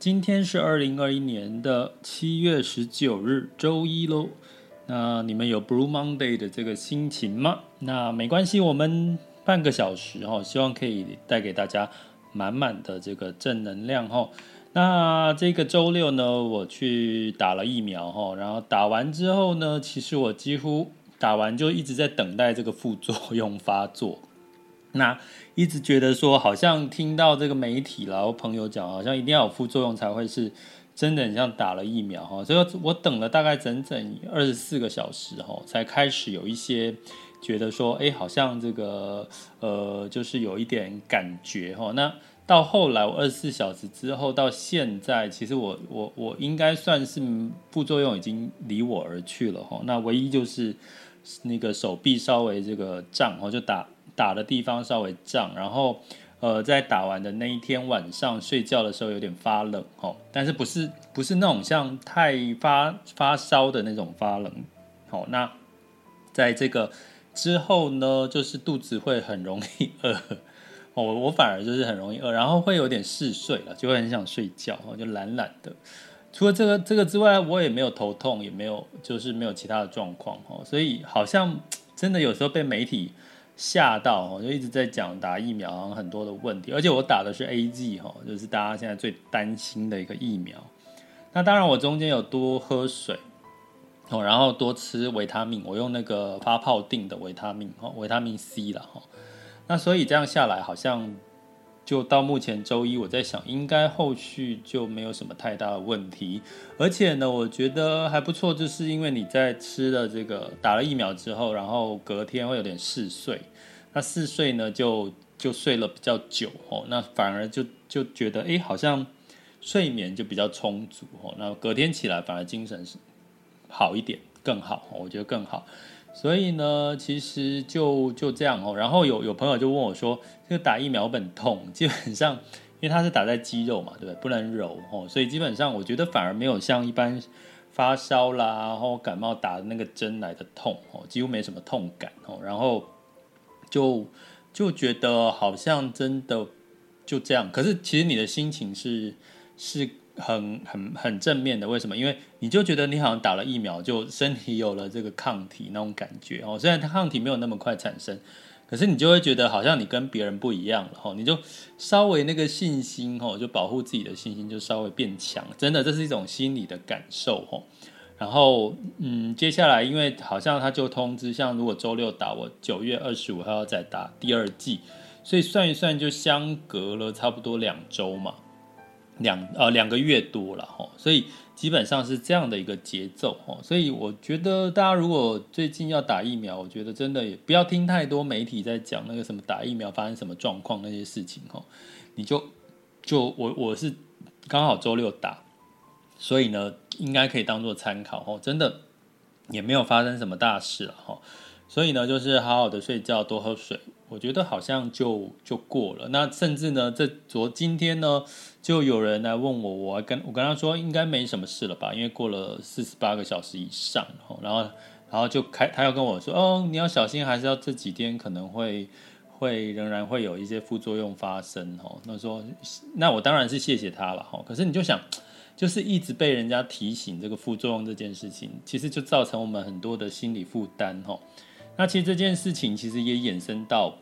今天是二零二一年的七月十九日，周一喽。那你们有 Blue Monday 的这个心情吗？那没关系，我们半个小时哈，希望可以带给大家满满的这个正能量哈。那这个周六呢，我去打了疫苗哈，然后打完之后呢，其实我几乎打完就一直在等待这个副作用发作。那一直觉得说，好像听到这个媒体然后朋友讲，好像一定要有副作用才会是真的，很像打了疫苗哈。所以我等了大概整整二十四个小时哈，才开始有一些觉得说，哎，好像这个呃，就是有一点感觉哈。那到后来我二十四小时之后到现在，其实我我我应该算是副作用已经离我而去了哈。那唯一就是那个手臂稍微这个胀，我就打。打的地方稍微胀，然后，呃，在打完的那一天晚上睡觉的时候有点发冷，哦，但是不是不是那种像太发发烧的那种发冷，好，那在这个之后呢，就是肚子会很容易饿，哦，我反而就是很容易饿，然后会有点嗜睡了，就会很想睡觉，就懒懒的。除了这个这个之外，我也没有头痛，也没有就是没有其他的状况，哦，所以好像真的有时候被媒体。吓到我，就一直在讲打疫苗，好像很多的问题，而且我打的是 AZ 哈，就是大家现在最担心的一个疫苗。那当然，我中间有多喝水哦，然后多吃维他命，我用那个发泡定的维他命哦，维他命 C 了哈。那所以这样下来，好像就到目前周一，我在想，应该后续就没有什么太大的问题。而且呢，我觉得还不错，就是因为你在吃了这个打了疫苗之后，然后隔天会有点嗜睡。那嗜睡呢，就就睡了比较久哦，那反而就就觉得哎，好像睡眠就比较充足哦，那隔天起来反而精神是好一点，更好，我觉得更好。所以呢，其实就就这样哦。然后有有朋友就问我说，这个打疫苗很痛，基本上因为它是打在肌肉嘛，对不对？不能揉哦，所以基本上我觉得反而没有像一般发烧啦，然后感冒打的那个针来的痛哦，几乎没什么痛感哦，然后。就就觉得好像真的就这样，可是其实你的心情是是很很很正面的。为什么？因为你就觉得你好像打了疫苗，就身体有了这个抗体那种感觉哦。虽然它抗体没有那么快产生，可是你就会觉得好像你跟别人不一样了哦。你就稍微那个信心哦，就保护自己的信心就稍微变强。真的，这是一种心理的感受哦。然后，嗯，接下来因为好像他就通知，像如果周六打，我九月二十五号要再打第二剂，所以算一算就相隔了差不多两周嘛，两呃两个月多了哈，所以基本上是这样的一个节奏哈，所以我觉得大家如果最近要打疫苗，我觉得真的也不要听太多媒体在讲那个什么打疫苗发生什么状况那些事情哈，你就就我我是刚好周六打。所以呢，应该可以当做参考哦。真的也没有发生什么大事了哈。所以呢，就是好好的睡觉，多喝水。我觉得好像就就过了。那甚至呢，这昨今天呢，就有人来问我，我还跟我跟他说，应该没什么事了吧？因为过了四十八个小时以上，然后然后就开，他要跟我说，哦，你要小心，还是要这几天可能会会仍然会有一些副作用发生哦。那说，那我当然是谢谢他了哈。可是你就想。就是一直被人家提醒这个副作用这件事情，其实就造成我们很多的心理负担哈。那其实这件事情其实也衍生到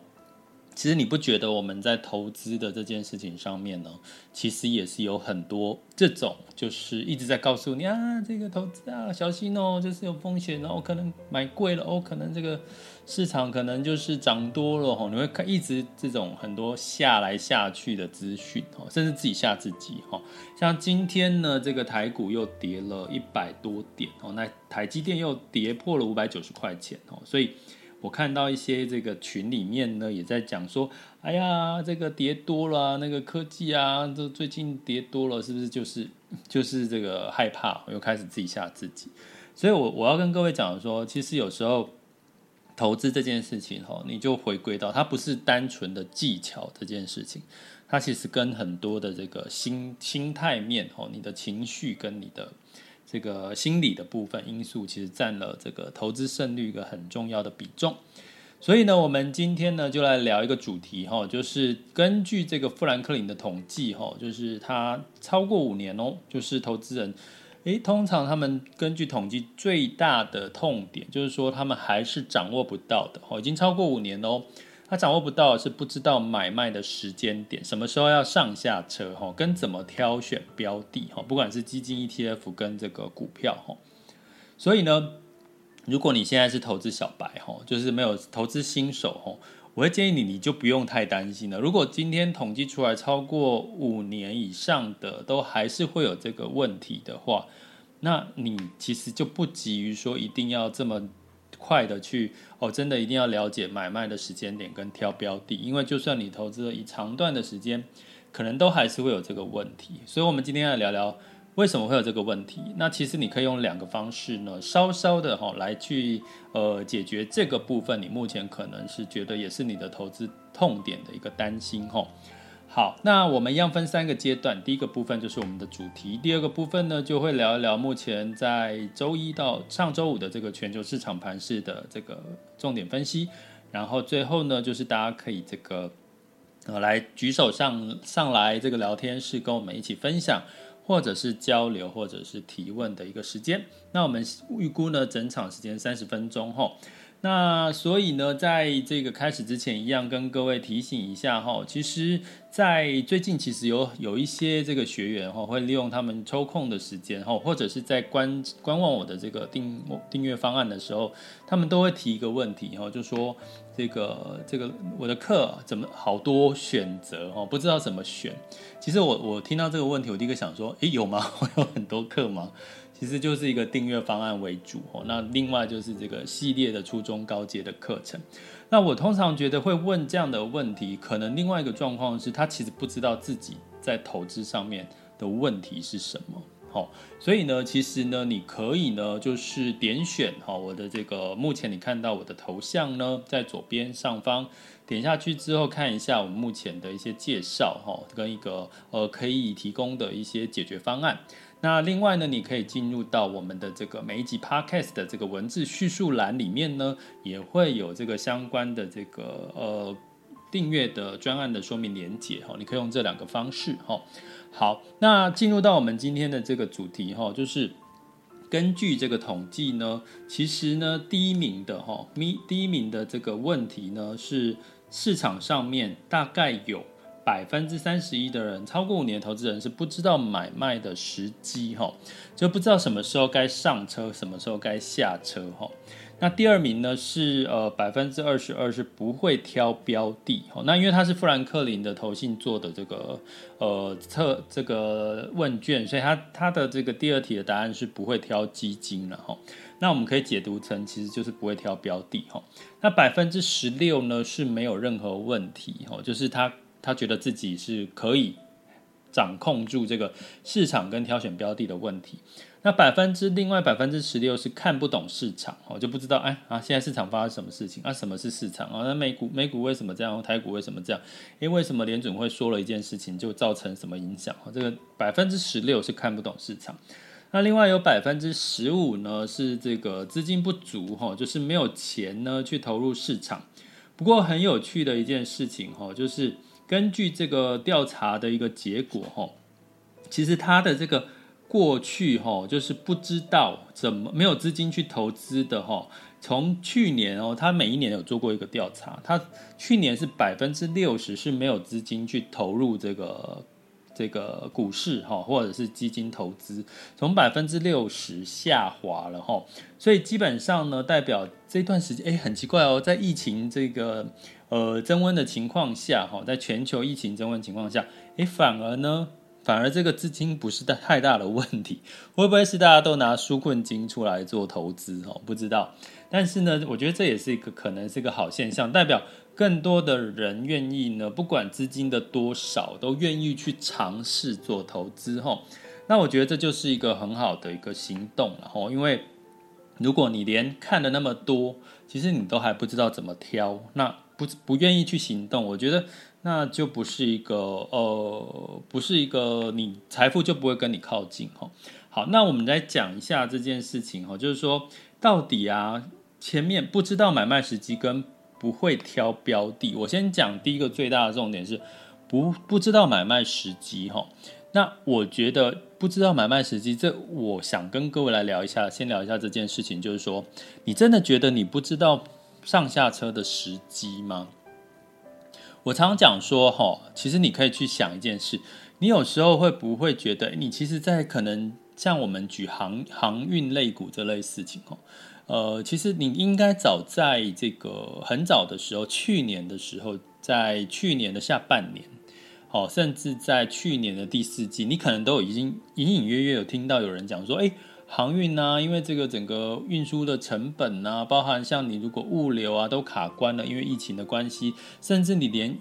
其实你不觉得我们在投资的这件事情上面呢，其实也是有很多这种，就是一直在告诉你啊，这个投资啊，小心哦，就是有风险哦，可能买贵了哦，可能这个市场可能就是涨多了哦，你会看一直这种很多下来下去的资讯哦，甚至自己吓自己哈。像今天呢，这个台股又跌了一百多点哦，那台积电又跌破了五百九十块钱哦，所以。我看到一些这个群里面呢，也在讲说，哎呀，这个跌多了，那个科技啊，这最近跌多了，是不是就是 就是这个害怕，又开始自己吓自己。所以我，我要跟各位讲说，其实有时候投资这件事情，哈，你就回归到它不是单纯的技巧这件事情，它其实跟很多的这个心心态面，哈，你的情绪跟你的。这个心理的部分因素，其实占了这个投资胜率一个很重要的比重。所以呢，我们今天呢就来聊一个主题哈，就是根据这个富兰克林的统计哈，就是他超过五年哦，就是投资人，诶，通常他们根据统计最大的痛点，就是说他们还是掌握不到的哦，已经超过五年哦。他掌握不到是不知道买卖的时间点，什么时候要上下车哈，跟怎么挑选标的哈，不管是基金 ETF 跟这个股票哈。所以呢，如果你现在是投资小白哈，就是没有投资新手哈，我会建议你，你就不用太担心了。如果今天统计出来超过五年以上的都还是会有这个问题的话，那你其实就不急于说一定要这么。快的去哦，真的一定要了解买卖的时间点跟挑标的，因为就算你投资了一长段的时间，可能都还是会有这个问题。所以，我们今天要聊聊为什么会有这个问题。那其实你可以用两个方式呢，稍稍的哈来去呃解决这个部分。你目前可能是觉得也是你的投资痛点的一个担心哈。好，那我们一样分三个阶段。第一个部分就是我们的主题，第二个部分呢就会聊一聊目前在周一到上周五的这个全球市场盘势的这个重点分析，然后最后呢就是大家可以这个呃来举手上上来这个聊天室跟我们一起分享，或者是交流，或者是提问的一个时间。那我们预估呢整场时间三十分钟吼。那所以呢，在这个开始之前，一样跟各位提醒一下哈，其实，在最近其实有有一些这个学员哈，会利用他们抽空的时间哈，或者是在观观望我的这个订订阅方案的时候，他们都会提一个问题哈，就说这个这个我的课怎么好多选择哈，不知道怎么选。其实我我听到这个问题，我第一个想说，诶，有吗？我有很多课吗？其实就是一个订阅方案为主哦，那另外就是这个系列的初中高阶的课程。那我通常觉得会问这样的问题，可能另外一个状况是他其实不知道自己在投资上面的问题是什么。好，所以呢，其实呢，你可以呢，就是点选哈我的这个目前你看到我的头像呢，在左边上方点下去之后，看一下我们目前的一些介绍哈，跟一个呃可以提供的一些解决方案。那另外呢，你可以进入到我们的这个每一集 Podcast 的这个文字叙述栏里面呢，也会有这个相关的这个呃订阅的专案的说明连结哈，你可以用这两个方式哈。好，那进入到我们今天的这个主题哈，就是根据这个统计呢，其实呢第一名的哈，第第一名的这个问题呢是市场上面大概有。百分之三十一的人，超过五年投资人是不知道买卖的时机，哈，就不知道什么时候该上车，什么时候该下车，哈。那第二名呢是呃百分之二十二是不会挑标的，哈。那因为他是富兰克林的投信做的这个呃测这个问卷，所以他他的这个第二题的答案是不会挑基金了，哈。那我们可以解读成其实就是不会挑标的，哈。那百分之十六呢是没有任何问题，哈，就是他。他觉得自己是可以掌控住这个市场跟挑选标的的问题。那百分之另外百分之十六是看不懂市场，哦，就不知道哎啊，现在市场发生什么事情啊？什么是市场啊？那美股美股为什么这样？台股为什么这样？因为什么联准会说了一件事情就造成什么影响？这个百分之十六是看不懂市场。那另外有百分之十五呢是这个资金不足，哈，就是没有钱呢去投入市场。不过很有趣的一件事情，哈，就是。根据这个调查的一个结果，哈，其实他的这个过去哈，就是不知道怎么没有资金去投资的哈。从去年哦，他每一年有做过一个调查，他去年是百分之六十是没有资金去投入这个这个股市哈，或者是基金投资，从百分之六十下滑了哈。所以基本上呢，代表这段时间哎，很奇怪哦，在疫情这个呃增温的情况下哈，在全球疫情增温情况下，哎，反而呢。反而这个资金不是太大的问题，会不会是大家都拿纾困金出来做投资哦？不知道。但是呢，我觉得这也是一个可能是一个好现象，代表更多的人愿意呢，不管资金的多少，都愿意去尝试做投资哈。那我觉得这就是一个很好的一个行动了哈，因为如果你连看了那么多，其实你都还不知道怎么挑，那不不愿意去行动，我觉得。那就不是一个呃，不是一个你财富就不会跟你靠近哈。好，那我们来讲一下这件事情哈，就是说到底啊，前面不知道买卖时机跟不会挑标的，我先讲第一个最大的重点是不不知道买卖时机哈。那我觉得不知道买卖时机，这我想跟各位来聊一下，先聊一下这件事情，就是说你真的觉得你不知道上下车的时机吗？我常常讲说，哈，其实你可以去想一件事，你有时候会不会觉得，你其实，在可能像我们举航航运类股这类事情，哦，呃，其实你应该早在这个很早的时候，去年的时候，在去年的下半年，哦，甚至在去年的第四季，你可能都已经隐隐约约有听到有人讲说，哎。航运呢、因为这个整个运输的成本呢、包含像你如果物流啊都卡关了，因为疫情的关系，甚至你连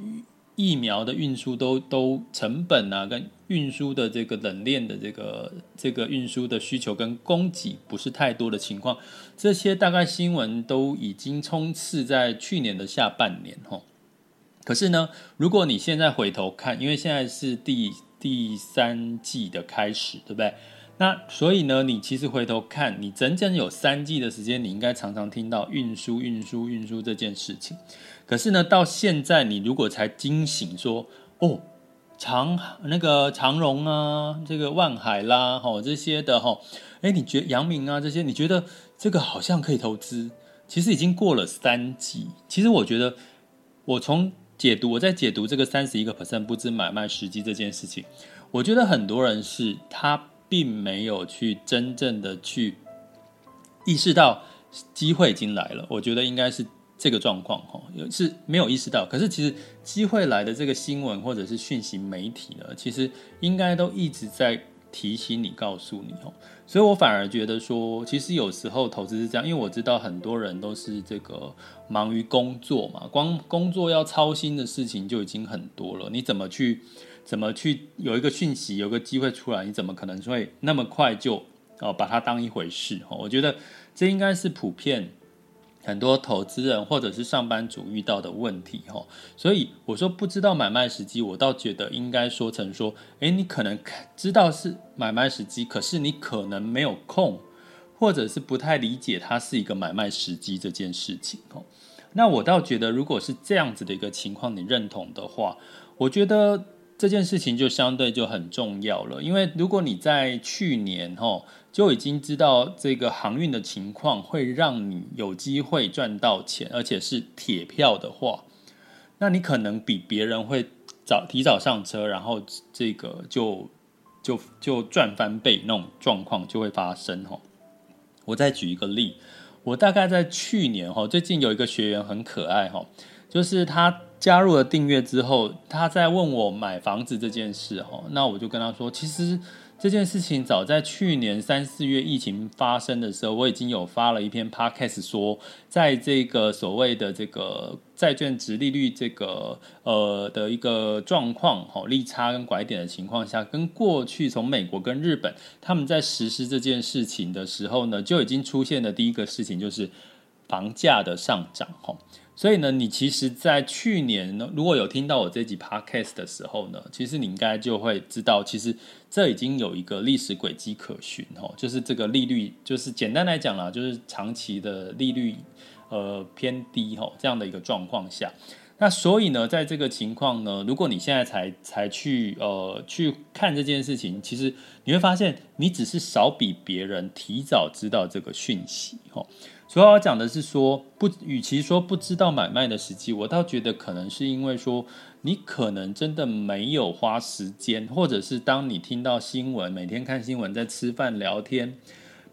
疫苗的运输都都成本啊，跟运输的这个冷链的这个这个运输的需求跟供给不是太多的情况，这些大概新闻都已经充斥在去年的下半年哈。可是呢，如果你现在回头看，因为现在是第第三季的开始，对不对？那所以呢，你其实回头看，你整整有三季的时间，你应该常常听到运输、运输、运输这件事情。可是呢，到现在你如果才惊醒说，哦，长那个长荣啊，这个万海啦，吼这些的吼，哎，你觉得阳明啊这些，你觉得这个好像可以投资？其实已经过了三季。其实我觉得，我从解读，我在解读这个三十一个 percent 不知买卖时机这件事情，我觉得很多人是他。并没有去真正的去意识到机会已经来了，我觉得应该是这个状况哈，是没有意识到。可是其实机会来的这个新闻或者是讯息媒体呢，其实应该都一直在提醒你、告诉你哦。所以我反而觉得说，其实有时候投资是这样，因为我知道很多人都是这个忙于工作嘛，光工作要操心的事情就已经很多了，你怎么去？怎么去有一个讯息，有个机会出来，你怎么可能会那么快就哦把它当一回事？哦，我觉得这应该是普遍很多投资人或者是上班族遇到的问题。哈，所以我说不知道买卖时机，我倒觉得应该说成说，诶，你可能知道是买卖时机，可是你可能没有空，或者是不太理解它是一个买卖时机这件事情。哦，那我倒觉得，如果是这样子的一个情况，你认同的话，我觉得。这件事情就相对就很重要了，因为如果你在去年吼就已经知道这个航运的情况会让你有机会赚到钱，而且是铁票的话，那你可能比别人会早提早上车，然后这个就就就赚翻倍那种状况就会发生吼。我再举一个例，我大概在去年吼，最近有一个学员很可爱吼，就是他。加入了订阅之后，他在问我买房子这件事，哦，那我就跟他说，其实这件事情早在去年三四月疫情发生的时候，我已经有发了一篇 podcast 说，在这个所谓的这个债券殖利率这个呃的一个状况，哈，利差跟拐点的情况下，跟过去从美国跟日本他们在实施这件事情的时候呢，就已经出现的第一个事情就是房价的上涨，哈。所以呢，你其实，在去年呢，如果有听到我这集 podcast 的时候呢，其实你应该就会知道，其实这已经有一个历史轨迹可循哦，就是这个利率，就是简单来讲啦，就是长期的利率呃偏低吼，这样的一个状况下，那所以呢，在这个情况呢，如果你现在才才去呃去看这件事情，其实你会发现，你只是少比别人提早知道这个讯息哦。所以我要讲的是说，不，与其说不知道买卖的时机，我倒觉得可能是因为说，你可能真的没有花时间，或者是当你听到新闻，每天看新闻，在吃饭聊天，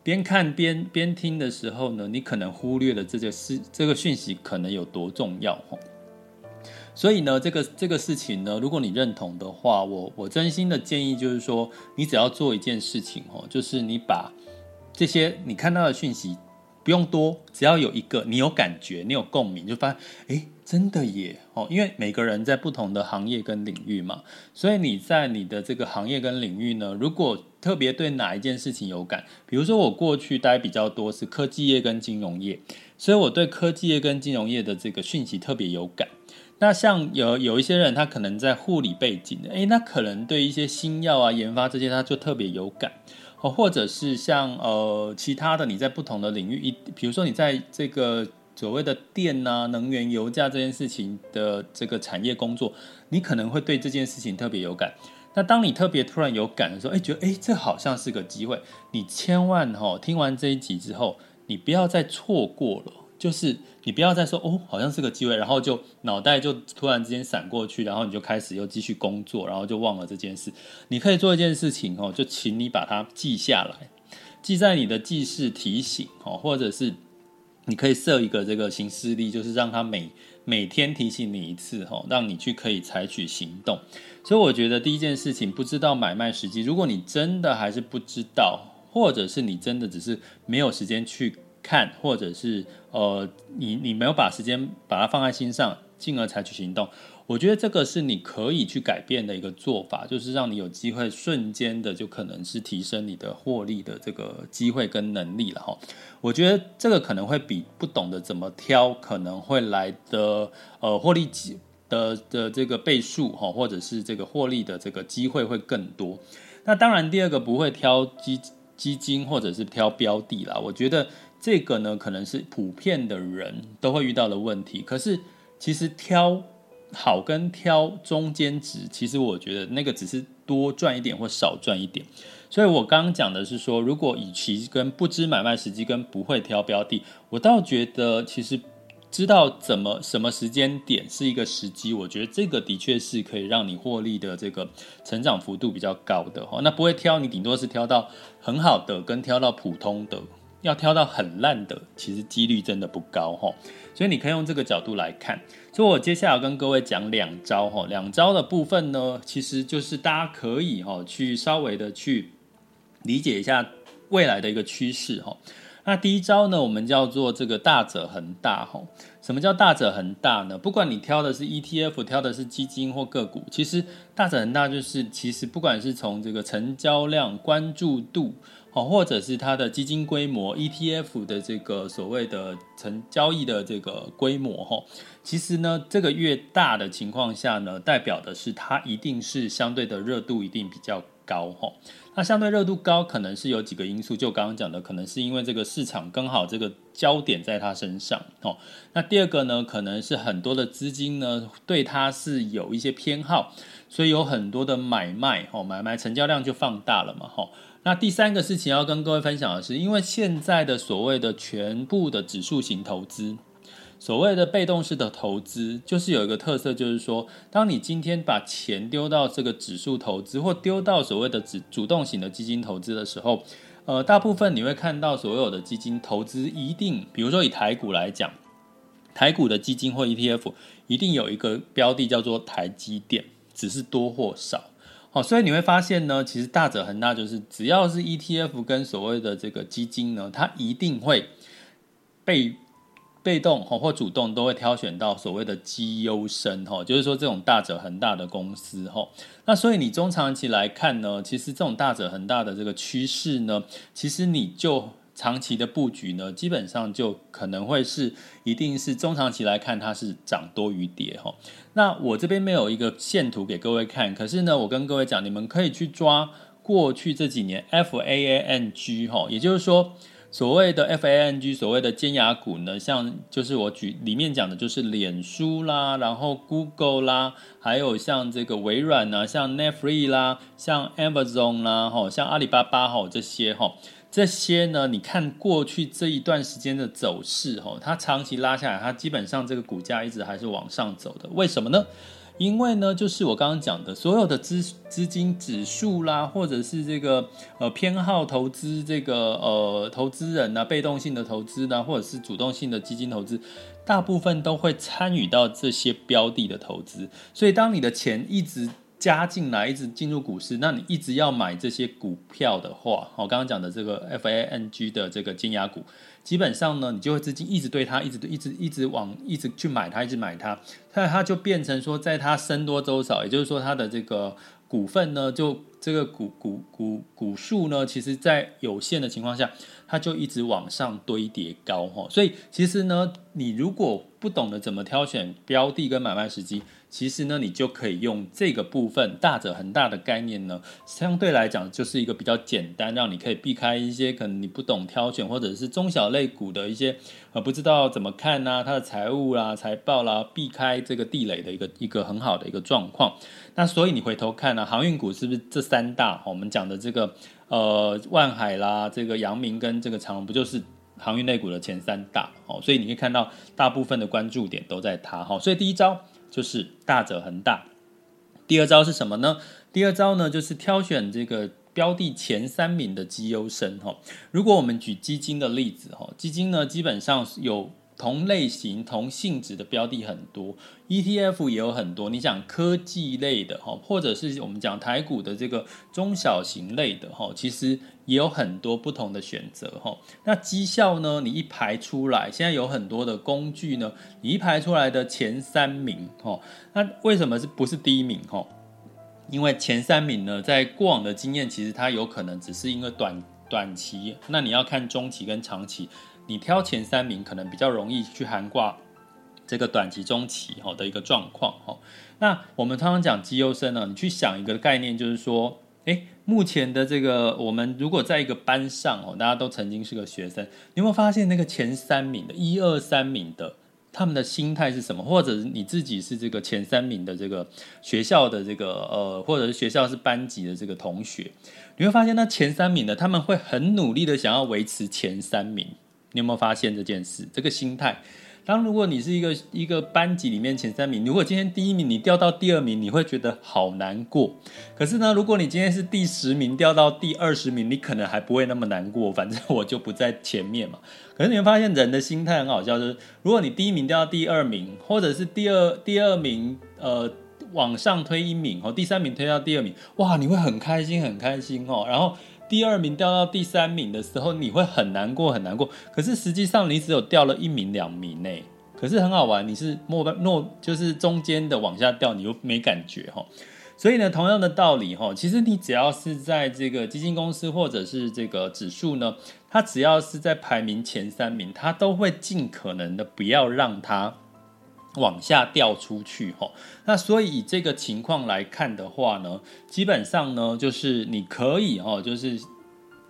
边看边边听的时候呢，你可能忽略了这件事，这个讯息可能有多重要。所以呢，这个这个事情呢，如果你认同的话，我我真心的建议就是说，你只要做一件事情哦，就是你把这些你看到的讯息不用多，只要有一个你有感觉，你有共鸣，就发现诶，真的耶哦，因为每个人在不同的行业跟领域嘛，所以你在你的这个行业跟领域呢，如果特别对哪一件事情有感，比如说我过去待比较多是科技业跟金融业，所以我对科技业跟金融业的这个讯息特别有感。那像有有一些人，他可能在护理背景的，诶，那可能对一些新药啊研发这些，他就特别有感哦。或者是像呃其他的，你在不同的领域，一比如说你在这个所谓的电呐、能源、油价这件事情的这个产业工作，你可能会对这件事情特别有感。那当你特别突然有感的时候，哎，觉得哎，这好像是个机会，你千万哈听完这一集之后，你不要再错过了。就是你不要再说哦，好像是个机会，然后就脑袋就突然之间闪过去，然后你就开始又继续工作，然后就忘了这件事。你可以做一件事情哦，就请你把它记下来，记在你的记事提醒哦，或者是你可以设一个这个行事历，就是让它每每天提醒你一次哦，让你去可以采取行动。所以我觉得第一件事情，不知道买卖时机，如果你真的还是不知道，或者是你真的只是没有时间去。看，或者是呃，你你没有把时间把它放在心上，进而采取行动。我觉得这个是你可以去改变的一个做法，就是让你有机会瞬间的就可能是提升你的获利的这个机会跟能力了哈。我觉得这个可能会比不懂得怎么挑可能会来的呃获利几的的这个倍数哈，或者是这个获利的这个机会会更多。那当然，第二个不会挑基基金或者是挑标的啦，我觉得。这个呢，可能是普遍的人都会遇到的问题。可是，其实挑好跟挑中间值，其实我觉得那个只是多赚一点或少赚一点。所以我刚刚讲的是说，如果与其跟不知买卖时机跟不会挑标的，我倒觉得其实知道怎么什么时间点是一个时机，我觉得这个的确是可以让你获利的这个成长幅度比较高的哈。那不会挑，你顶多是挑到很好的跟挑到普通的。要挑到很烂的，其实几率真的不高哈，所以你可以用这个角度来看。所以我接下来要跟各位讲两招哈，两招的部分呢，其实就是大家可以哈去稍微的去理解一下未来的一个趋势哈。那第一招呢，我们叫做这个大者恒大哈。什么叫大者恒大呢？不管你挑的是 ETF，挑的是基金或个股，其实大者恒大就是其实不管是从这个成交量、关注度。哦，或者是它的基金规模，ETF 的这个所谓的成交易的这个规模，哈，其实呢，这个越大的情况下呢，代表的是它一定是相对的热度一定比较高，哈。那相对热度高，可能是有几个因素，就刚刚讲的，可能是因为这个市场刚好这个焦点在它身上，哦。那第二个呢，可能是很多的资金呢对它是有一些偏好，所以有很多的买卖，哦，买卖成交量就放大了嘛，哈。那第三个事情要跟各位分享的是，因为现在的所谓的全部的指数型投资，所谓的被动式的投资，就是有一个特色，就是说，当你今天把钱丢到这个指数投资，或丢到所谓的主主动型的基金投资的时候，呃，大部分你会看到所有的基金投资一定，比如说以台股来讲，台股的基金或 ETF 一定有一个标的叫做台积电，只是多或少。哦，所以你会发现呢，其实大者恒大，就是只要是 ETF 跟所谓的这个基金呢，它一定会被被动或主动都会挑选到所谓的绩优生哈，就是说这种大者恒大的公司哈。那所以你中长期来看呢，其实这种大者恒大的这个趋势呢，其实你就。长期的布局呢，基本上就可能会是，一定是中长期来看它是涨多于跌哈。那我这边没有一个线图给各位看，可是呢，我跟各位讲，你们可以去抓过去这几年 FAANG 哈，也就是说所谓的 FANG，所谓的尖牙股呢，像就是我举里面讲的，就是脸书啦，然后 Google 啦，还有像这个微软啊，像 Netflix 啦，像 Amazon 啦，哈，像阿里巴巴哈这些哈，这些呢，你看过去这一段时间的走势哈，它长期拉下来，它基本上这个股价一直还是往上走的，为什么呢？因为呢，就是我刚刚讲的，所有的资资金指数啦，或者是这个呃偏好投资这个呃投资人啊，被动性的投资呢，或者是主动性的基金投资，大部分都会参与到这些标的的投资。所以，当你的钱一直加进来，一直进入股市，那你一直要买这些股票的话，我刚刚讲的这个 FANG 的这个金牙股。基本上呢，你就会资金一直对它，一直一直一直往一直去买它，一直买它，那它就变成说，在它僧多粥少，也就是说，它的这个股份呢，就这个股股股股数呢，其实在有限的情况下，它就一直往上堆叠高哈。所以其实呢，你如果不懂得怎么挑选标的跟买卖时机。其实呢，你就可以用这个部分大者恒大的概念呢，相对来讲就是一个比较简单，让你可以避开一些可能你不懂挑选或者是中小类股的一些呃不知道怎么看呐、啊，它的财务啦、财报啦，避开这个地雷的一个一个很好的一个状况。那所以你回头看呢、航运股是不是这三大？我们讲的这个呃万海啦，这个阳明跟这个长荣，不就是航运类股的前三大？哦，所以你可以看到大部分的关注点都在它。哈，所以第一招。就是大者恒大。第二招是什么呢？第二招呢，就是挑选这个标的前三名的绩优生哈。如果我们举基金的例子哈，基金呢基本上有。同类型、同性质的标的很多，ETF 也有很多。你讲科技类的哈，或者是我们讲台股的这个中小型类的哈，其实也有很多不同的选择哈。那绩效呢？你一排出来，现在有很多的工具呢，你一排出来的前三名哈，那为什么是不是第一名哈？因为前三名呢，在过往的经验，其实它有可能只是因为短短期，那你要看中期跟长期。你挑前三名可能比较容易去涵挂这个短期、中期哈的一个状况哈。那我们常常讲绩优生呢，你去想一个概念，就是说，诶，目前的这个我们如果在一个班上哦，大家都曾经是个学生，你有没有发现那个前三名的一二三名的他们的心态是什么？或者是你自己是这个前三名的这个学校的这个呃，或者是学校是班级的这个同学，你会发现那前三名的他们会很努力的想要维持前三名。你有没有发现这件事？这个心态，当如果你是一个一个班级里面前三名，如果今天第一名你掉到第二名，你会觉得好难过。可是呢，如果你今天是第十名掉到第二十名，你可能还不会那么难过。反正我就不在前面嘛。可是你会发现人的心态很好笑，就是如果你第一名掉到第二名，或者是第二第二名呃往上推一名哦，第三名推到第二名，哇，你会很开心很开心哦，然后。第二名掉到第三名的时候，你会很难过，很难过。可是实际上你只有掉了一名、两名呢。可是很好玩，你是末班末，就是中间的往下掉，你又没感觉哈。所以呢，同样的道理哈，其实你只要是在这个基金公司或者是这个指数呢，它只要是在排名前三名，它都会尽可能的不要让它。往下掉出去哈，那所以以这个情况来看的话呢，基本上呢，就是你可以哦，就是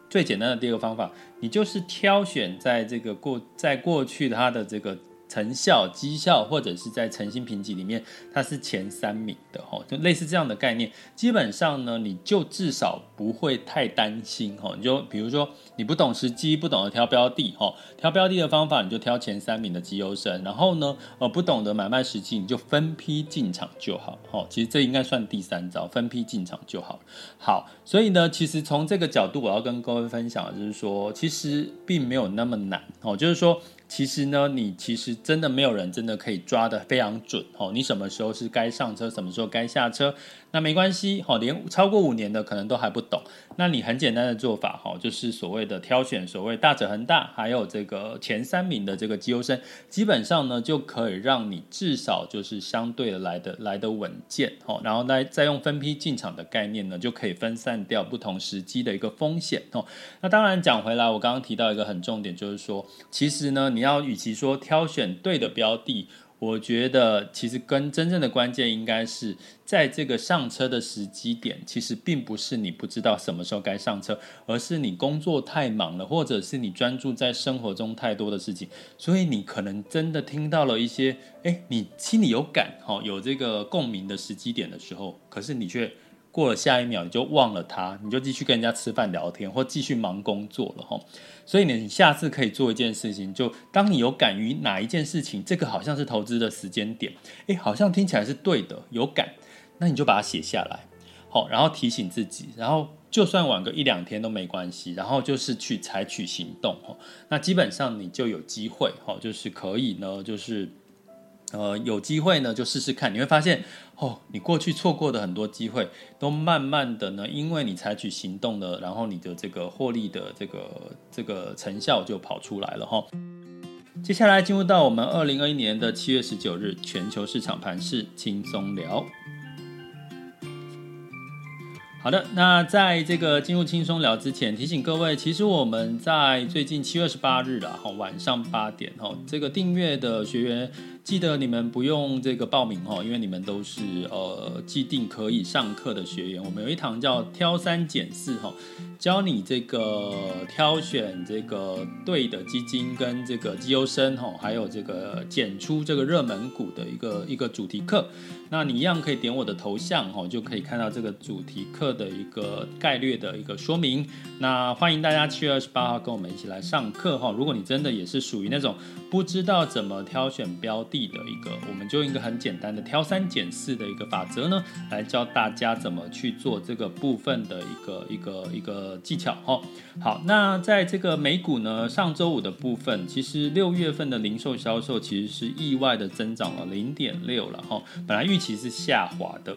最简单的第二个方法，你就是挑选在这个过在过去它的这个。成效、绩效，或者是在诚信评级里面，它是前三名的哈，就类似这样的概念。基本上呢，你就至少不会太担心哈。你就比如说，你不懂时机，不懂得挑标的哈，挑标的的方法，你就挑前三名的绩优生。然后呢，呃，不懂得买卖时机，你就分批进场就好。哈，其实这应该算第三招，分批进场就好。好，所以呢，其实从这个角度，我要跟各位分享的就是说，其实并没有那么难哦，就是说。其实呢，你其实真的没有人真的可以抓得非常准哦。你什么时候是该上车，什么时候该下车，那没关系哦。连超过五年的可能都还不懂。那你很简单的做法哈，就是所谓的挑选所谓大者恒大，还有这个前三名的这个绩优生，基本上呢就可以让你至少就是相对的来的来的稳健哦。然后再再用分批进场的概念呢，就可以分散掉不同时机的一个风险哦。那当然讲回来，我刚刚提到一个很重点，就是说，其实呢你。要与其说挑选对的标的，我觉得其实跟真正的关键应该是在这个上车的时机点，其实并不是你不知道什么时候该上车，而是你工作太忙了，或者是你专注在生活中太多的事情，所以你可能真的听到了一些，哎，你心里有感，哈，有这个共鸣的时机点的时候，可是你却。过了下一秒你就忘了他，你就继续跟人家吃饭聊天，或继续忙工作了哈。所以你下次可以做一件事情，就当你有感于哪一件事情，这个好像是投资的时间点，诶，好像听起来是对的，有感，那你就把它写下来，好，然后提醒自己，然后就算晚个一两天都没关系，然后就是去采取行动哈。那基本上你就有机会哈，就是可以呢，就是。呃，有机会呢，就试试看，你会发现，哦，你过去错过的很多机会，都慢慢的呢，因为你采取行动了，然后你的这个获利的这个这个成效就跑出来了哈、接下来进入到我们二零二一年的七月十九日全球市场盘势轻松聊。好的，那在这个进入轻松聊之前，提醒各位，其实我们在最近七月十八日了哈，晚上八点哈，这个订阅的学员记得你们不用这个报名哈，因为你们都是呃既定可以上课的学员。我们有一堂叫挑三拣四哈，教你这个挑选这个对的基金跟这个绩优生哈，还有这个拣出这个热门股的一个一个主题课。那你一样可以点我的头像哈，就可以看到这个主题课。的一个概略的一个说明，那欢迎大家七月二十八号跟我们一起来上课哈。如果你真的也是属于那种不知道怎么挑选标的的一个，我们就用一个很简单的挑三拣四的一个法则呢，来教大家怎么去做这个部分的一个一个一个技巧哈。好，那在这个美股呢，上周五的部分，其实六月份的零售销售其实是意外的增长了零点六了哈，本来预期是下滑的。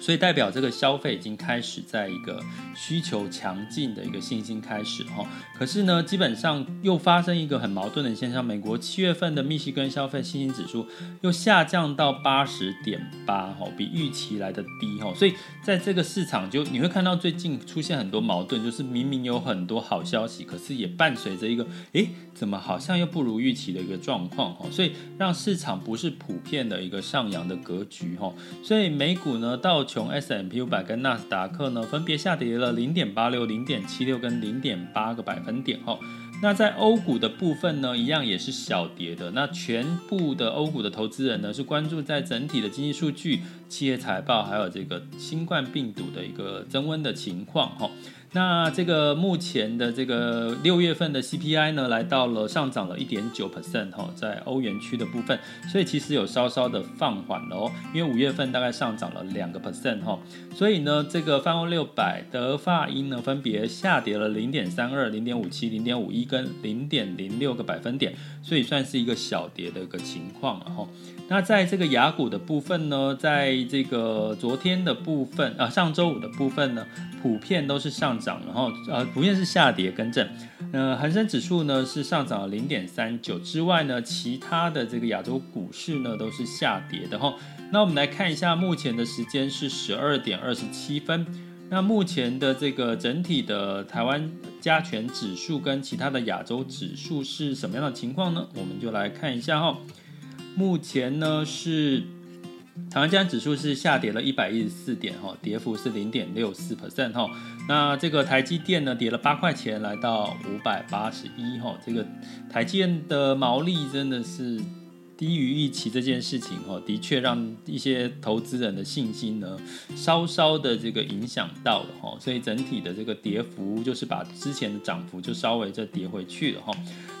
所以代表这个消费已经开始在一个需求强劲的一个信心开始哈，可是呢，基本上又发生一个很矛盾的现象，美国七月份的密西根消费信心指数又下降到八十点八哈，比预期来的低哈，所以在这个市场就你会看到最近出现很多矛盾，就是明明有很多好消息，可是也伴随着一个诶，怎么好像又不如预期的一个状况哈，所以让市场不是普遍的一个上扬的格局哈，所以美股呢到。从 S M P 五百跟纳斯达克呢，分别下跌了零点八六、零点七六跟零点八个百分点哦。那在欧股的部分呢，一样也是小跌的。那全部的欧股的投资人呢，是关注在整体的经济数据、企业财报，还有这个新冠病毒的一个增温的情况哈。那这个目前的这个六月份的 CPI 呢，来到了上涨了一点九 percent 哈，在欧元区的部分，所以其实有稍稍的放缓了哦，因为五月份大概上涨了两个 percent 哈，所以呢，这个泛欧六百德法英呢，分别下跌了零点三二、零点五七、零点五一跟零点零六个百分点，所以算是一个小跌的一个情况了哈。那在这个雅股的部分呢，在这个昨天的部分啊，上周五的部分呢，普遍都是上涨，然后呃，普遍是下跌更正。呃，恒生指数呢是上涨了零点三九之外呢，其他的这个亚洲股市呢都是下跌的哈。那我们来看一下，目前的时间是十二点二十七分。那目前的这个整体的台湾加权指数跟其他的亚洲指数是什么样的情况呢？我们就来看一下哈。目前呢是台湾加指数是下跌了一百一十四点哈，跌幅是零点六四 percent 哈。那这个台积电呢跌了八块钱，来到五百八十一哈。这个台积电的毛利真的是。低于预期这件事情，哈，的确让一些投资人的信心呢，稍稍的这个影响到了，哈，所以整体的这个跌幅就是把之前的涨幅就稍微再跌回去了，哈。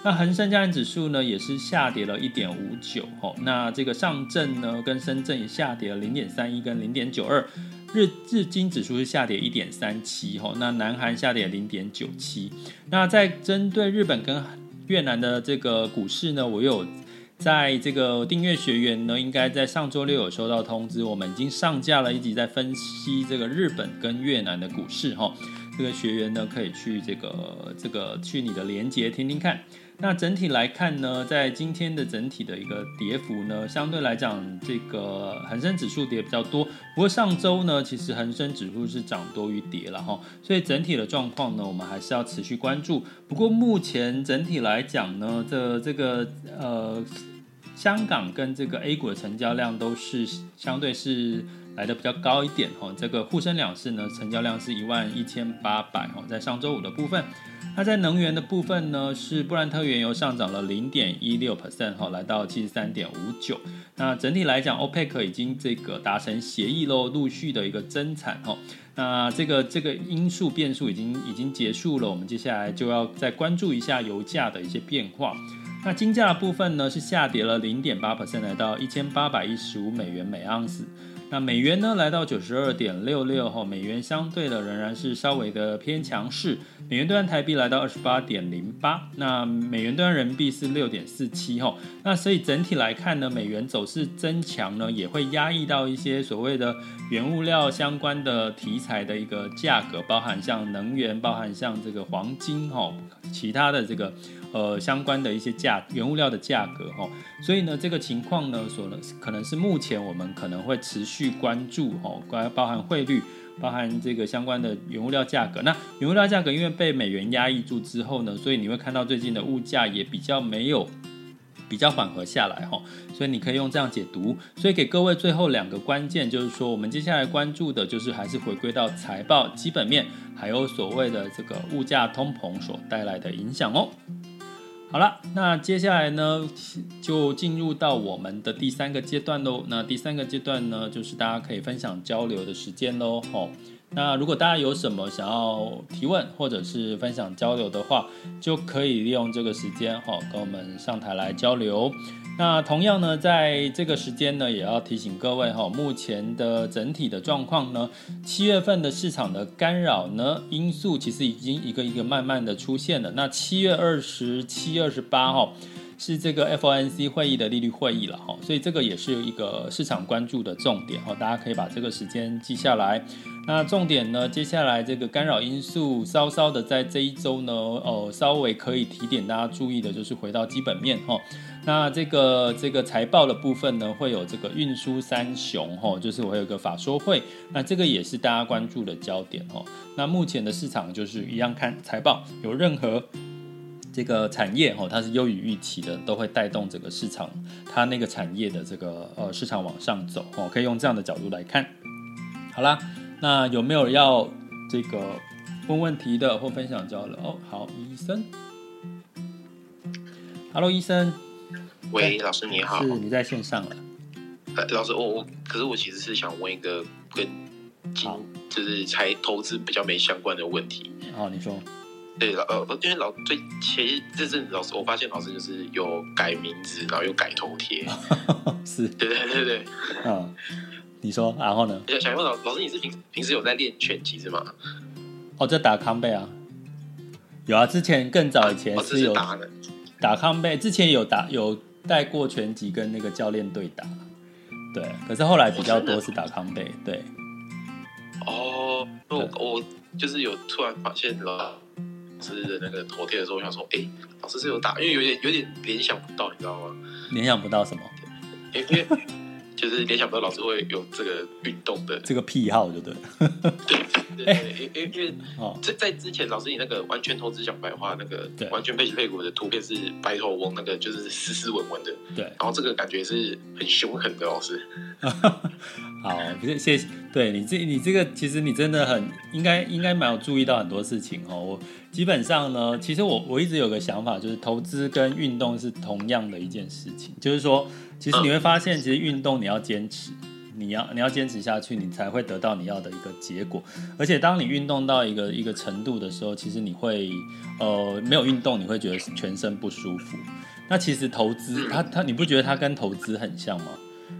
那恒生加权指数呢，也是下跌了一点五九，哈。那这个上证呢，跟深圳也下跌了零点三一跟零点九二，日日经指数是下跌一点三七，哈。那南韩下跌零点九七。那在针对日本跟越南的这个股市呢，我有。在这个订阅学员呢，应该在上周六有收到通知，我们已经上架了一集在分析这个日本跟越南的股市哈。这个学员呢，可以去这个这个去你的连接听听看。那整体来看呢，在今天的整体的一个跌幅呢，相对来讲，这个恒生指数跌比较多。不过上周呢，其实恒生指数是涨多于跌了哈，所以整体的状况呢，我们还是要持续关注。不过目前整体来讲呢，这这个呃。香港跟这个 A 股的成交量都是相对是来的比较高一点哈。这个沪深两市呢，成交量是一万一千八百哈，在上周五的部分。那在能源的部分呢，是布兰特原油上涨了零点一六 percent 哈，来到七十三点五九。那整体来讲，OPEC 已经这个达成协议喽，陆续的一个增产哈。那这个这个因素变数已经已经结束了，我们接下来就要再关注一下油价的一些变化。那金价的部分呢，是下跌了零点八 percent，来到一千八百一十五美元每盎司。那美元呢，来到九十二点六六后，美元相对的仍然是稍微的偏强势。美元兑换台币来到二十八点零八，那美元兑换人民币是六点四七哈。那所以整体来看呢，美元走势增强呢，也会压抑到一些所谓的原物料相关的题材的一个价格，包含像能源，包含像这个黄金哈，其他的这个。呃，相关的一些价原物料的价格哈，所以呢，这个情况呢，所能可能是目前我们可能会持续关注哈，关包含汇率，包含这个相关的原物料价格。那原物料价格因为被美元压抑住之后呢，所以你会看到最近的物价也比较没有比较缓和下来哈，所以你可以用这样解读。所以给各位最后两个关键就是说，我们接下来关注的就是还是回归到财报基本面，还有所谓的这个物价通膨所带来的影响哦。好了，那接下来呢，就进入到我们的第三个阶段喽。那第三个阶段呢，就是大家可以分享交流的时间喽。吼，那如果大家有什么想要提问或者是分享交流的话，就可以利用这个时间，好，跟我们上台来交流。那同样呢，在这个时间呢，也要提醒各位哈，目前的整体的状况呢，七月份的市场的干扰呢因素，其实已经一个一个慢慢的出现了。那七月二十七、二十八号是这个 FOMC 会议的利率会议了哈，所以这个也是一个市场关注的重点哈，大家可以把这个时间记下来。那重点呢，接下来这个干扰因素稍稍的在这一周呢，哦，稍微可以提点大家注意的，就是回到基本面哈。那这个这个财报的部分呢，会有这个运输三雄哈，就是我有个法说会，那这个也是大家关注的焦点哦。那目前的市场就是一样看财报，有任何这个产业哈，它是优于预期的，都会带动整个市场它那个产业的这个呃市场往上走哦，可以用这样的角度来看。好啦。那有没有要这个问问题的或分享交流？哦，好，医生，Hello，医生，喂，老师你好，是你在线上了。呃，老师，我我可是我其实是想问一个跟金就是财投资比较没相关的问题。好，你说。对，老呃，因为老最前这阵子老师，我发现老师就是有改名字，然后又改头贴。是，对对对对，嗯。你说，然后呢？想想问老老师，你是平平时有在练拳击是吗？哦，在打康贝啊，有啊。之前更早以前是有打的，打康贝。之前有打有带过拳击跟那个教练对打，对。可是后来比较多是打康贝，对。哦，我我就是有突然发现老师的那个头贴的时候，我想说，哎，老师是有打，因为有点有点联想不到，你知道吗？联想不到什么？因为。就是联想不到老师会有这个运动的这个癖好，就对。对对对，因为因为哦，在在之前，老师你那个完全投资小白话那个完全配息配股的图片是白头翁，那个就是斯斯文文的。对，然后这个感觉是很凶狠的老师。好，不是谢谢。对你这你这个其实你真的很应该应该蛮有注意到很多事情哦。我基本上呢，其实我我一直有个想法，就是投资跟运动是同样的一件事情，就是说。其实你会发现，其实运动你要坚持，你要你要坚持下去，你才会得到你要的一个结果。而且当你运动到一个一个程度的时候，其实你会呃没有运动，你会觉得全身不舒服。那其实投资它它你不觉得它跟投资很像吗？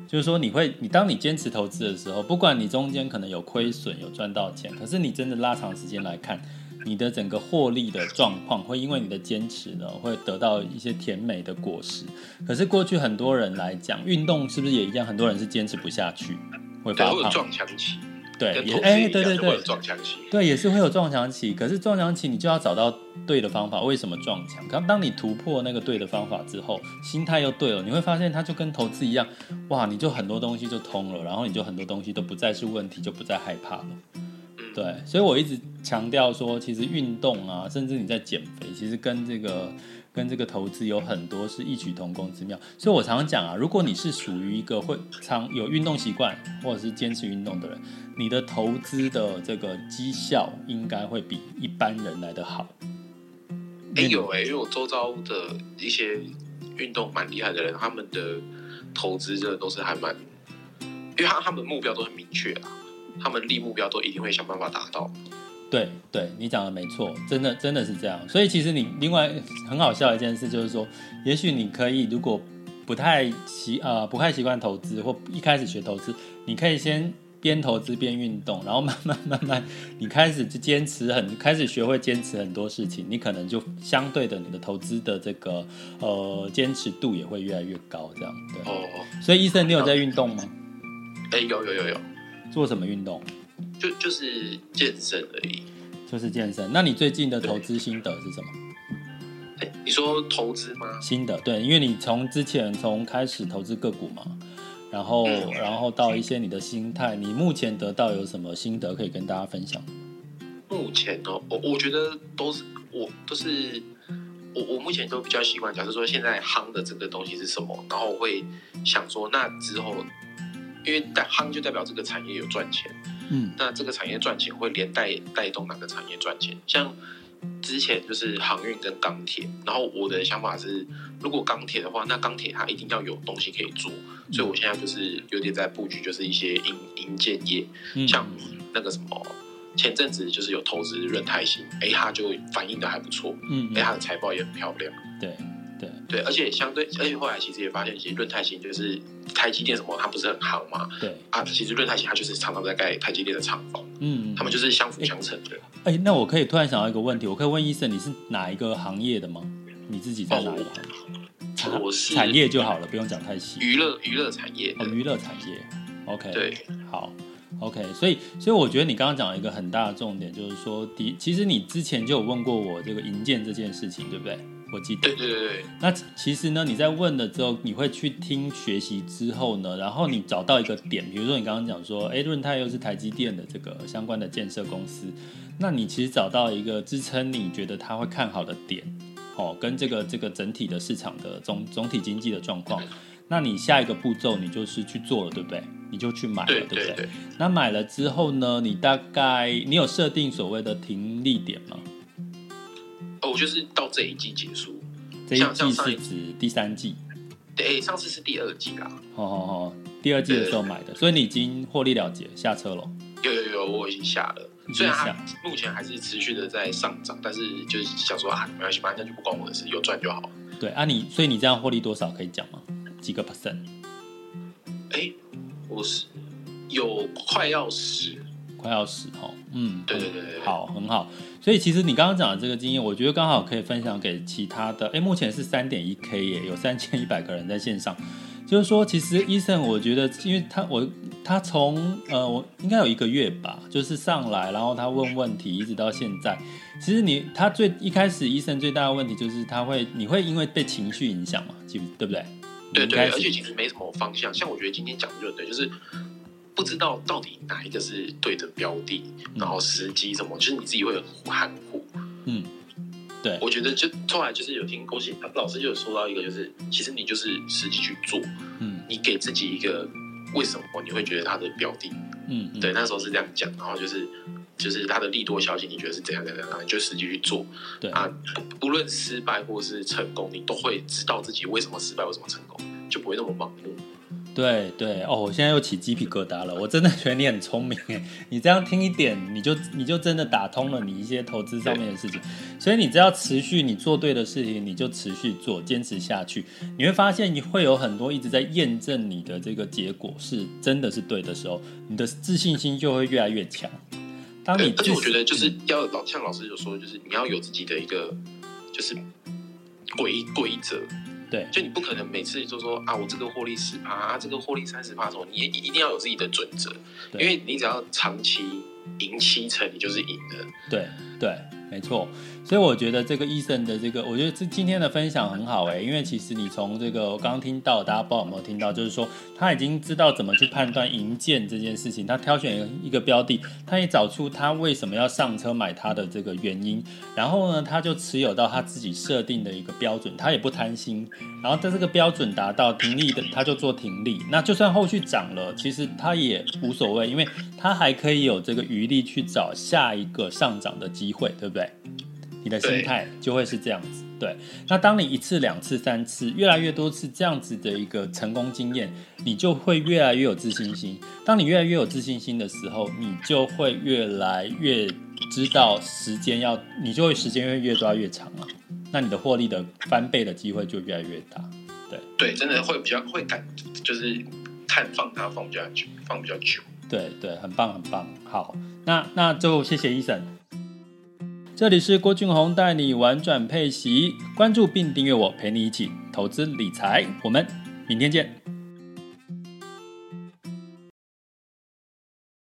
就是说你会你当你坚持投资的时候，不管你中间可能有亏损有赚到钱，可是你真的拉长时间来看。你的整个获利的状况会因为你的坚持呢，会得到一些甜美的果实。可是过去很多人来讲，运动是不是也一样？很多人是坚持不下去，会发胖。撞墙期。对，也哎，对对对，撞墙期。对，也是会有撞墙期。可是撞墙期你就要找到对的方法。为什么撞墙？刚当你突破那个对的方法之后，心态又对了，你会发现它就跟投资一样，哇，你就很多东西就通了，然后你就很多东西都不再是问题，就不再害怕了。对，所以我一直强调说，其实运动啊，甚至你在减肥，其实跟这个跟这个投资有很多是异曲同工之妙。所以我常常讲啊，如果你是属于一个会常有运动习惯或者是坚持运动的人，你的投资的这个绩效应该会比一般人来得好。哎、欸，有哎、欸，因为我周遭的一些运动蛮厉害的人，他们的投资真的都是还蛮，因为他他们目标都很明确啊，他们立目标都一定会想办法达到。对对，你讲的没错，真的真的是这样。所以其实你另外很好笑一件事就是说，也许你可以如果不太习呃不太习惯投资，或一开始学投资，你可以先。边投资边运动，然后慢慢慢慢，你开始就坚持很，开始学会坚持很多事情，你可能就相对的，你的投资的这个呃坚持度也会越来越高，这样对。哦。所以医生，你有在运动吗？哎，有有有有。做什么运动？就就是健身而已。就是健身。那你最近的投资心得是什么？哎，你说投资吗？心得对，因为你从之前从开始投资个股嘛。然后，然后到一些你的心态，你目前得到有什么心得可以跟大家分享？目前哦，我我觉得都是我都是我我目前都比较习惯，假设说现在夯的这个东西是什么，然后我会想说，那之后因为带夯就代表这个产业有赚钱，嗯，那这个产业赚钱会连带带动哪个产业赚钱？像。之前就是航运跟钢铁，然后我的想法是，如果钢铁的话，那钢铁它一定要有东西可以做，所以我现在就是有点在布局，就是一些银银建业，像那个什么，前阵子就是有投资润泰新，哎，它就反应的还不错，嗯，哎，它的财报也很漂亮，对。对对，而且相对，而且后来其实也发现，其实润泰新就是台积电什么，它不是很好嘛？对啊，其实润泰新它就是常常在盖台积电的厂房，嗯，他们就是相辅相成的。哎，那我可以突然想到一个问题，我可以问医生，你是哪一个行业的吗？你自己在哪里？我是产业就好了，不用讲太细。娱乐娱乐产业哦，娱乐产业。OK，对，好，OK，所以所以我觉得你刚刚讲了一个很大的重点，就是说，第其实你之前就有问过我这个银建这件事情，对不对？我记得，对对对对。那其实呢，你在问了之后，你会去听学习之后呢，然后你找到一个点，比如说你刚刚讲说，哎，润泰又是台积电的这个相关的建设公司，那你其实找到一个支撑你觉得他会看好的点，哦，跟这个这个整体的市场的总总体经济的状况，那你下一个步骤你就是去做了，对不对？你就去买了，对不对？那买了之后呢，你大概你有设定所谓的停利点吗？我就是到这一季结束，这一季是指第三季，对，上次是第二季啦。哦哦哦，第二季的时候买的，所以你已经获利了结，下车了。有有有，我已经下了。虽然它目前还是持续的在上涨，但是就是想说啊，没关系，反正就不关我的事，有赚就好。对啊，你所以你这样获利多少可以讲吗？几个 percent？哎，我是有快要十。快要死哦，嗯，对对对对，好，很好。所以其实你刚刚讲的这个经验，我觉得刚好可以分享给其他的。哎，目前是三点一 K 耶，有三千一百个人在线上。就是说，其实医生，我觉得，因为他我他从呃，我应该有一个月吧，就是上来，然后他问问题，一直到现在。其实你他最一开始，医生最大的问题就是他会，你会因为被情绪影响嘛，对不对？对对，而且其实没什么方向。像我觉得今天讲的就对，就是。不知道到底哪一个是对的标的，然后时机什么，就是你自己会很含糊。嗯，对，我觉得就后来就是有听恭喜老师就有说到一个，就是其实你就是实际去做，嗯，你给自己一个为什么你会觉得它的标的，嗯，对，那时候是这样讲，然后就是就是它的利多消息，你觉得是怎样怎样，然后你就实际去做，对。啊，不论失败或是成功，你都会知道自己为什么失败，为什么成功，就不会那么盲目。对对哦，我现在又起鸡皮疙瘩了。我真的觉得你很聪明哎，你这样听一点，你就你就真的打通了你一些投资上面的事情。所以你只要持续你做对的事情，你就持续做，坚持下去，你会发现你会有很多一直在验证你的这个结果是真的是对的时候，你的自信心就会越来越强。当你而且我觉得就是要老像老师有说，就是你要有自己的一个就是规规则。对，就你不可能每次就说啊，我这个获利十趴啊，这个获利三十趴的时候，你一一定要有自己的准则，因为你只要长期赢七成，你就是赢的。对对没错。所以我觉得这个 Eason 的这个，我觉得这今天的分享很好哎，因为其实你从这个我刚刚听到，大家不知道有没有听到，就是说他已经知道怎么去判断银建这件事情，他挑选一个标的，他也找出他为什么要上车买它的这个原因，然后呢，他就持有到他自己设定的一个标准，他也不贪心，然后在这个标准达到停利的，他就做停利，那就算后续涨了，其实他也无所谓，因为他还可以有这个余力去找下一个上涨的机会，对不对？你的心态就会是这样子，对。那当你一次、两次、三次，越来越多次这样子的一个成功经验，你就会越来越有自信心。当你越来越有自信心的时候，你就会越来越知道时间要，你就会时间会越抓越长了。那你的获利的翻倍的机会就越来越大。对对，真的会比较会感，就是看放它放比较久，放比较久。对对，很棒很棒。好，那那最后谢谢 Eason。这里是郭俊宏带你玩转配息，关注并订阅我，陪你一起投资理财。我们明天见。